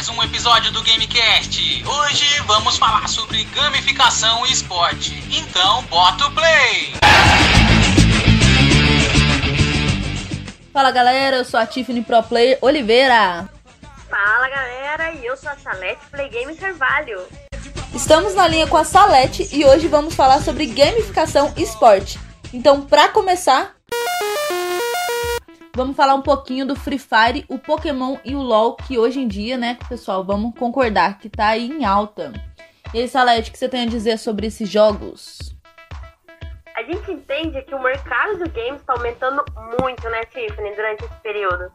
mais um episódio do Gamecast. Hoje vamos falar sobre gamificação e esporte. Então, bota o play! Fala galera, eu sou a Tiffany Pro Player Oliveira. Fala galera, e eu sou a Salete Play Game Carvalho. Estamos na linha com a Salete e hoje vamos falar sobre gamificação e esporte. Então, para começar, vamos falar um pouquinho do Free Fire, o Pokémon e o LoL, que hoje em dia, né, pessoal, vamos concordar que tá aí em alta. E aí, Salete, o que você tem a dizer sobre esses jogos? A gente entende que o mercado do game está aumentando muito, né, Tiffany, durante esse período.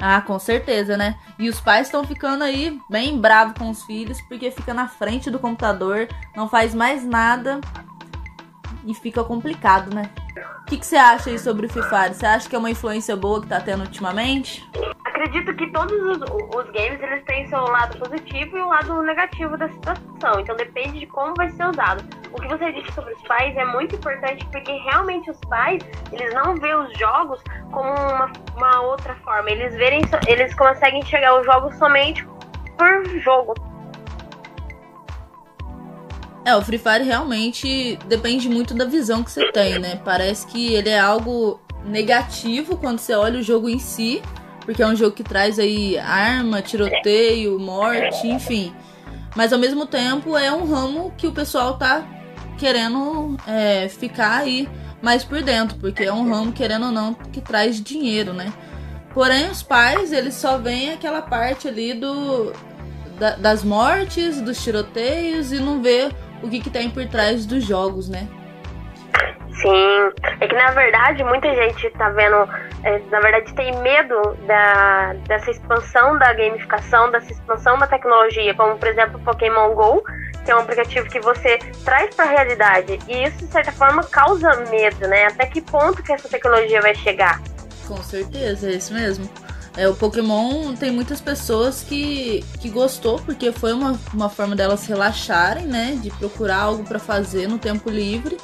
Ah, com certeza, né? E os pais estão ficando aí bem bravos com os filhos porque fica na frente do computador, não faz mais nada e fica complicado, né? O que, você acha aí sobre o Fire? Você acha que é uma influência boa que tá tendo ultimamente? Acredito que todos os, os games eles têm seu lado positivo e o lado negativo da situação. Então depende de como vai ser usado. O que você disse sobre os pais é muito importante porque realmente os pais eles não vê os jogos como uma, uma outra forma. Eles verem, eles conseguem enxergar os jogos somente por jogo. É, o Free Fire realmente depende muito da visão que você tem, né? Parece que ele é algo negativo quando você olha o jogo em si, porque é um jogo que traz aí arma, tiroteio, morte, enfim. Mas ao mesmo tempo é um ramo que o pessoal tá querendo é, ficar aí mais por dentro, porque é um ramo, querendo ou não, que traz dinheiro, né? Porém, os pais, eles só veem aquela parte ali do da, das mortes, dos tiroteios e não vê o que, que tem por trás dos jogos, né? Sim, é que na verdade muita gente tá vendo, é, na verdade tem medo da, dessa expansão da gamificação, dessa expansão da tecnologia, como por exemplo o Pokémon GO, que é um aplicativo que você traz para a realidade. E isso, de certa forma, causa medo, né? Até que ponto que essa tecnologia vai chegar? Com certeza, é isso mesmo. É, o Pokémon tem muitas pessoas que, que gostou, porque foi uma, uma forma delas relaxarem, né? De procurar algo para fazer no tempo livre.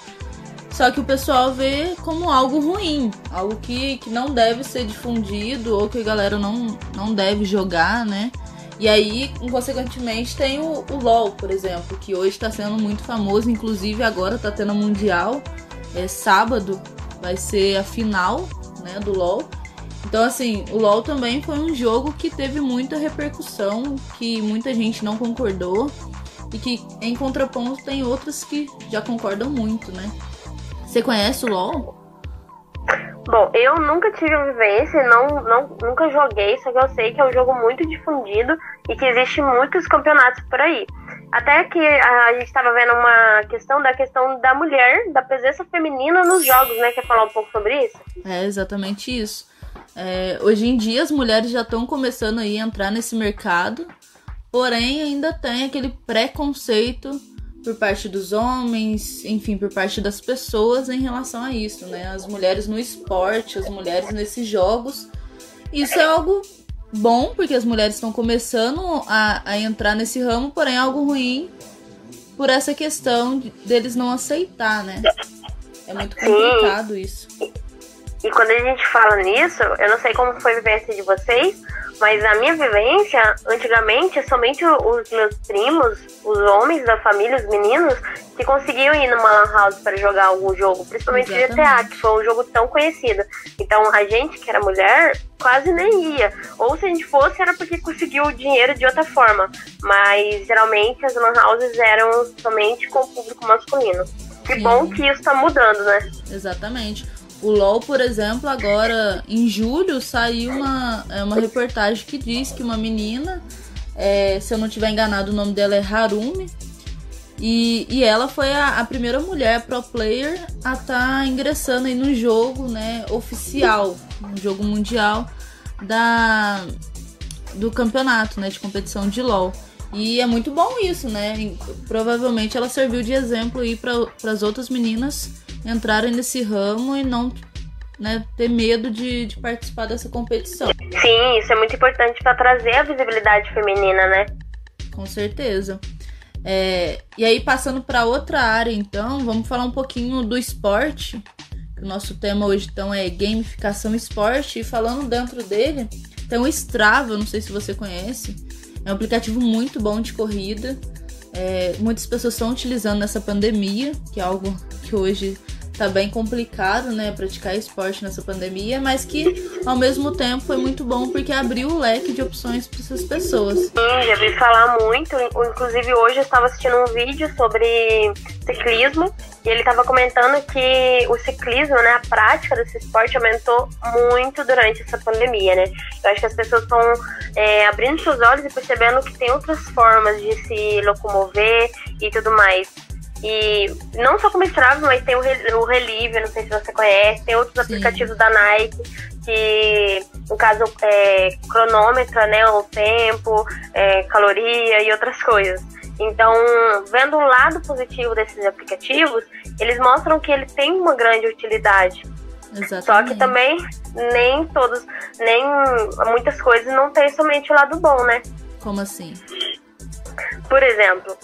Só que o pessoal vê como algo ruim, algo que, que não deve ser difundido ou que a galera não, não deve jogar, né? E aí, consequentemente, tem o, o LoL, por exemplo, que hoje está sendo muito famoso, inclusive agora está tendo Mundial. É sábado, vai ser a final né, do LoL. Então, assim, o LoL também foi um jogo que teve muita repercussão, que muita gente não concordou, e que, em contraponto, tem outros que já concordam muito, né? Você conhece o LoL? Bom, eu nunca tive vivência, não, não, nunca joguei, só que eu sei que é um jogo muito difundido e que existe muitos campeonatos por aí. Até que a gente estava vendo uma questão da questão da mulher, da presença feminina nos jogos, né? Quer falar um pouco sobre isso? É exatamente isso. É, hoje em dia as mulheres já estão começando aí a entrar nesse mercado, porém ainda tem aquele preconceito por parte dos homens, enfim, por parte das pessoas em relação a isso, né? As mulheres no esporte, as mulheres nesses jogos. Isso é algo bom, porque as mulheres estão começando a, a entrar nesse ramo, porém é algo ruim por essa questão de, deles não aceitar, né? É muito complicado isso. E quando a gente fala nisso, eu não sei como foi a vivência de vocês, mas a minha vivência, antigamente, somente os meus primos, os homens da família, os meninos, que conseguiam ir numa lan house para jogar algum jogo, principalmente Exatamente. GTA, que foi um jogo tão conhecido. Então a gente, que era mulher, quase nem ia. Ou se a gente fosse, era porque conseguiu o dinheiro de outra forma. Mas geralmente as lan houses eram somente com o público masculino. Que Sim. bom que isso tá mudando, né? Exatamente. O LOL, por exemplo, agora em julho saiu uma, é, uma reportagem que diz que uma menina, é, se eu não tiver enganado, o nome dela é Harumi, e, e ela foi a, a primeira mulher pro player a estar tá ingressando aí no jogo né, oficial, no jogo mundial da, do campeonato né, de competição de LOL. E é muito bom isso, né? Provavelmente ela serviu de exemplo aí para as outras meninas entrarem nesse ramo e não né, ter medo de, de participar dessa competição. Sim, isso é muito importante para trazer a visibilidade feminina, né? Com certeza. É, e aí, passando para outra área, então, vamos falar um pouquinho do esporte. O nosso tema hoje, então, é gamificação esporte. E falando dentro dele, tem o Strava, não sei se você conhece. É um aplicativo muito bom de corrida. É, muitas pessoas estão utilizando nessa pandemia, que é algo que hoje tá bem complicado, né, praticar esporte nessa pandemia, mas que ao mesmo tempo foi muito bom porque abriu o leque de opções para essas pessoas. Sim, já vi falar muito, inclusive hoje eu estava assistindo um vídeo sobre ciclismo e ele estava comentando que o ciclismo, né, a prática desse esporte aumentou muito durante essa pandemia, né? Eu acho que as pessoas estão é, abrindo seus olhos e percebendo que tem outras formas de se locomover e tudo mais. E não só como Strava, mas tem o, o Relive, não sei se você conhece, tem outros Sim. aplicativos da Nike que, no caso, é, cronômetra, né, o tempo, é, caloria e outras coisas. Então, vendo o lado positivo desses aplicativos, eles mostram que ele tem uma grande utilidade. Exatamente. Só que também nem todos, nem muitas coisas não tem somente o lado bom, né? Como assim? Por exemplo,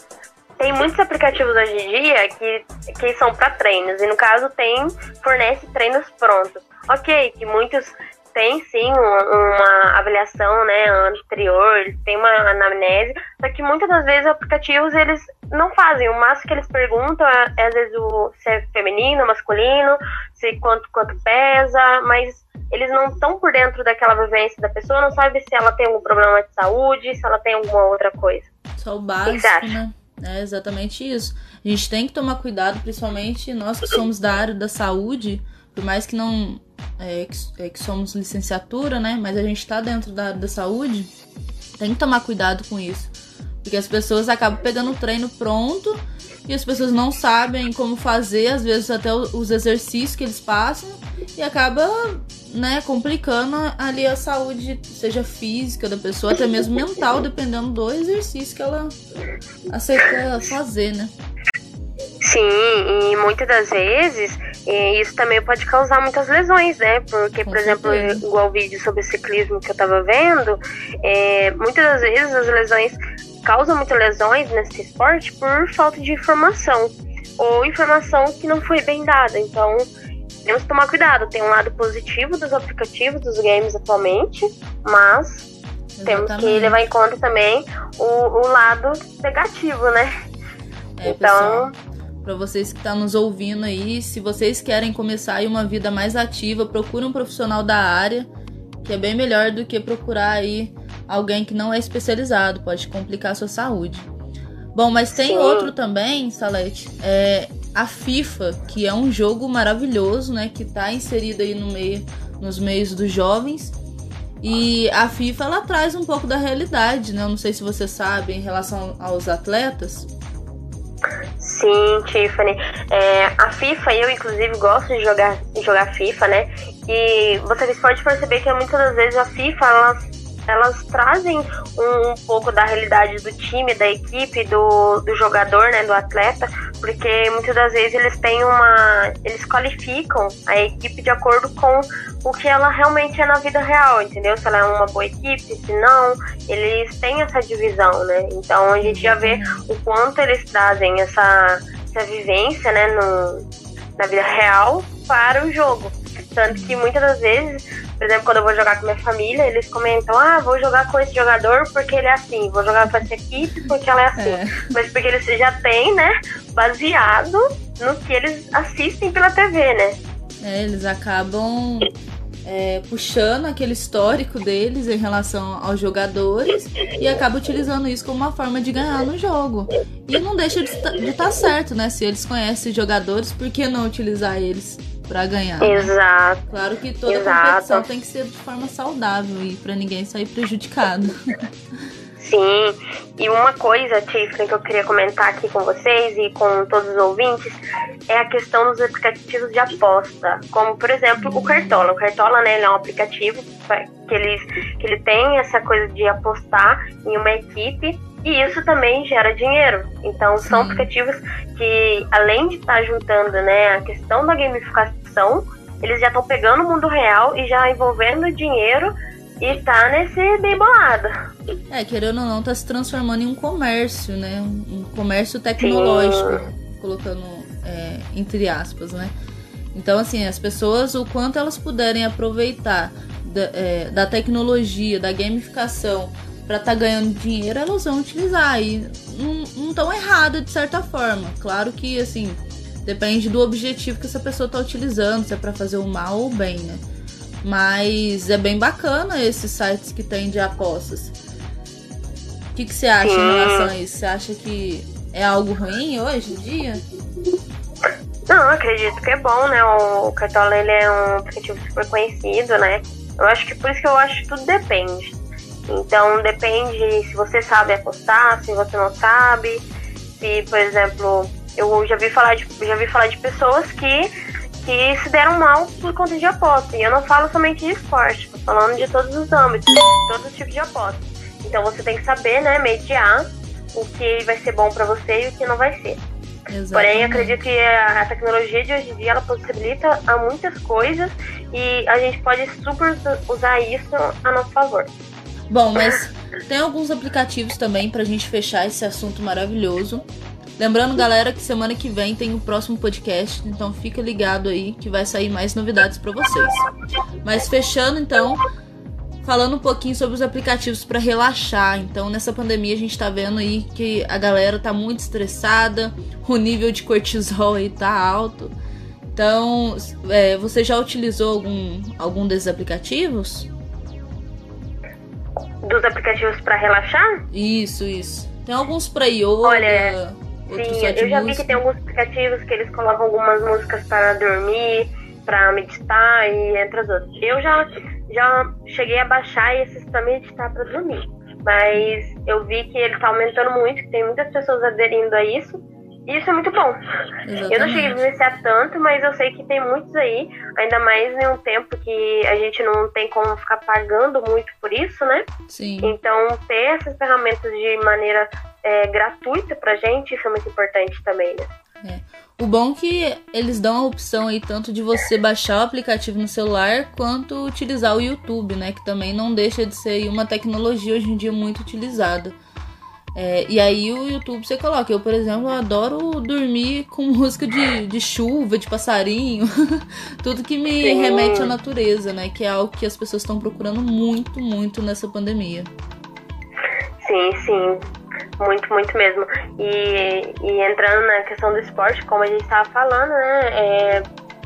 tem muitos aplicativos hoje em dia que, que são para treinos, e no caso tem, fornece treinos prontos. Ok, que muitos têm sim uma, uma avaliação né, anterior, tem uma anamnese, só que muitas das vezes os aplicativos eles não fazem. O máximo que eles perguntam é, é às vezes o, se é feminino, masculino, se quanto, quanto pesa, mas eles não estão por dentro daquela vivência da pessoa, não sabe se ela tem algum problema de saúde, se ela tem alguma outra coisa. Só o básico, né? É exatamente isso. A gente tem que tomar cuidado, principalmente nós que somos da área da saúde, por mais que não é, que, é, que somos licenciatura, né? Mas a gente está dentro da área da saúde, tem que tomar cuidado com isso. Porque as pessoas acabam pegando o treino pronto e as pessoas não sabem como fazer, às vezes até os exercícios que eles passam, e acaba né, complicando ali a saúde, seja física da pessoa, até mesmo mental, dependendo do exercício que ela aceita fazer, né? Sim, e muitas das vezes isso também pode causar muitas lesões, né? Porque, por exemplo, igual o vídeo sobre ciclismo que eu tava vendo, é, muitas das vezes as lesões causam muitas lesões nesse esporte por falta de informação ou informação que não foi bem dada. Então, temos que tomar cuidado. Tem um lado positivo dos aplicativos, dos games atualmente, mas Exatamente. temos que levar em conta também o, o lado negativo, né? É, então. Para vocês que estão tá nos ouvindo aí, se vocês querem começar aí uma vida mais ativa, procure um profissional da área, que é bem melhor do que procurar aí alguém que não é especializado, pode complicar a sua saúde. Bom, mas tem outro também, Salete, é a FIFA, que é um jogo maravilhoso, né, que está inserido aí no meio, nos meios dos jovens. E a FIFA ela traz um pouco da realidade, né? Eu não sei se você sabe em relação aos atletas. Sim, Tiffany. É, a FIFA, eu inclusive gosto de jogar, jogar FIFA, né? E vocês podem perceber que muitas das vezes a FIFA ela elas trazem um, um, pouco da realidade do time, da equipe, do, do jogador, né, do atleta, porque muitas das vezes eles têm uma. Eles qualificam a equipe de acordo com o que ela realmente é na vida real, entendeu? Se ela é uma boa equipe, se não, eles têm essa divisão, né? Então a gente já vê o quanto eles trazem essa, essa vivência, né, no, na vida real para o jogo. Tanto que muitas das vezes, por exemplo, quando eu vou jogar com minha família, eles comentam: ah, vou jogar com esse jogador porque ele é assim, vou jogar com essa equipe porque ela é assim. É. Mas porque eles já têm, né, baseado no que eles assistem pela TV, né? É, eles acabam é, puxando aquele histórico deles em relação aos jogadores e acaba utilizando isso como uma forma de ganhar no jogo. E não deixa de estar tá certo, né? Se eles conhecem jogadores, por que não utilizar eles? Para ganhar. Né? Exato. Né? Claro que toda Exato. competição tem que ser de forma saudável e para ninguém sair prejudicado. Sim, e uma coisa, Tiffany, que eu queria comentar aqui com vocês e com todos os ouvintes é a questão dos aplicativos de aposta, como por exemplo o Cartola. O Cartola, né, é um aplicativo que ele, que ele tem essa coisa de apostar em uma equipe e isso também gera dinheiro. Então Sim. são aplicativos que, além de estar tá juntando né, a questão da gamificação, eles já estão pegando o mundo real e já envolvendo dinheiro e tá nesse bem bolado. É, querendo ou não, tá se transformando em um comércio, né? Um comércio tecnológico, Sim. colocando é, entre aspas, né? Então, assim, as pessoas, o quanto elas puderem aproveitar da, é, da tecnologia, da gamificação para estar tá ganhando dinheiro, elas vão utilizar. E não estão erradas de certa forma. Claro que, assim, depende do objetivo que essa pessoa está utilizando, se é para fazer o mal ou o bem, né? Mas é bem bacana esses sites que tem de apostas. O que, que você acha em relação a isso? Você acha que é algo ruim hoje em dia? Não, acredito que é bom, né? O Cartola ele é um aplicativo super conhecido, né? Eu acho que por isso que eu acho que tudo depende. Então depende se você sabe apostar, se você não sabe. Se, por exemplo, eu já vi falar de, já vi falar de pessoas que, que se deram mal por conta de aposta. E eu não falo somente de esporte, tô falando de todos os âmbitos, de todos os tipos de aposta. Então você tem que saber, né, mediar o que vai ser bom para você e o que não vai ser. Exatamente. Porém, acredito que a tecnologia de hoje em dia ela possibilita a muitas coisas e a gente pode super usar isso a nosso favor. Bom, mas tem alguns aplicativos também pra gente fechar esse assunto maravilhoso. Lembrando, galera, que semana que vem tem o próximo podcast, então fica ligado aí que vai sair mais novidades para vocês. Mas fechando então, falando um pouquinho sobre os aplicativos para relaxar. Então, nessa pandemia a gente tá vendo aí que a galera tá muito estressada, o nível de cortisol aí tá alto. Então, é, você já utilizou algum, algum desses aplicativos? Dos aplicativos para relaxar? Isso, isso. Tem alguns para yoga. Olha, sim, eu já vi que tem alguns aplicativos que eles colocam algumas músicas para dormir, para meditar e entre os outros. Eu já já cheguei a baixar esses para meditar para dormir. Mas eu vi que ele está aumentando muito, que tem muitas pessoas aderindo a isso. E isso é muito bom. Exatamente. Eu não cheguei a vivenciar tanto, mas eu sei que tem muitos aí, ainda mais em um tempo que a gente não tem como ficar pagando muito por isso, né? Sim. Então, ter essas ferramentas de maneira é, gratuita pra gente, isso é muito importante também, né? É. O bom é que eles dão a opção aí tanto de você baixar o aplicativo no celular quanto utilizar o YouTube, né? Que também não deixa de ser uma tecnologia hoje em dia muito utilizada. É, e aí o YouTube você coloca. Eu, por exemplo, adoro dormir com música de, de chuva, de passarinho, tudo que me sim. remete à natureza, né? Que é algo que as pessoas estão procurando muito, muito nessa pandemia. Sim, sim. Muito, muito mesmo. E, e entrando na questão do esporte, como a gente estava falando, né? É,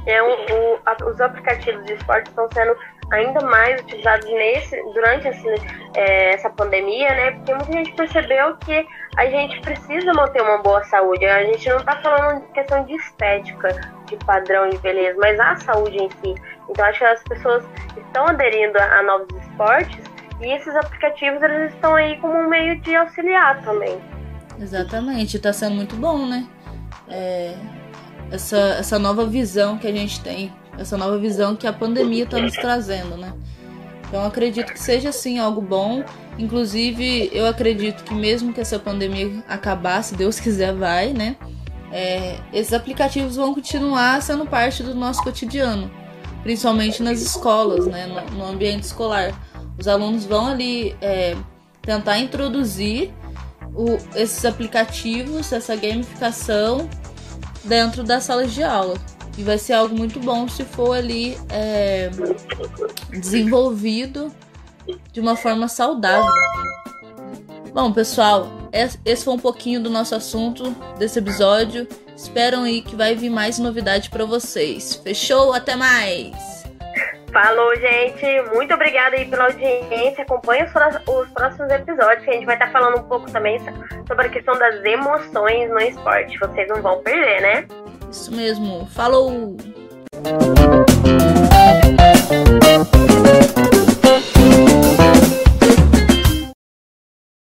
é um, o, a, os aplicativos de esporte estão sendo ainda mais utilizados nesse, durante esse, é, essa pandemia, né? Porque muita gente percebeu que a gente precisa manter uma boa saúde. A gente não está falando de questão de estética, de padrão de beleza, mas a saúde em si. Então acho que as pessoas estão aderindo a, a novos esportes e esses aplicativos eles estão aí como um meio de auxiliar também. Exatamente, está sendo muito bom, né? É, essa, essa nova visão que a gente tem, essa nova visão que a pandemia está nos trazendo, né? Então acredito que seja assim algo bom. Inclusive, eu acredito que mesmo que essa pandemia acabar, se Deus quiser, vai, né? É, esses aplicativos vão continuar sendo parte do nosso cotidiano, principalmente nas escolas, né? no, no ambiente escolar os alunos vão ali é, tentar introduzir o, esses aplicativos, essa gamificação dentro das salas de aula. E vai ser algo muito bom se for ali é, desenvolvido de uma forma saudável. Bom, pessoal, esse foi um pouquinho do nosso assunto desse episódio. Esperam aí que vai vir mais novidade para vocês. Fechou? Até mais! Falou, gente. Muito obrigada aí pela audiência. Acompanhe os, os próximos episódios, que a gente vai estar falando um pouco também sobre a questão das emoções no esporte. Vocês não vão perder, né? Isso mesmo. Falou!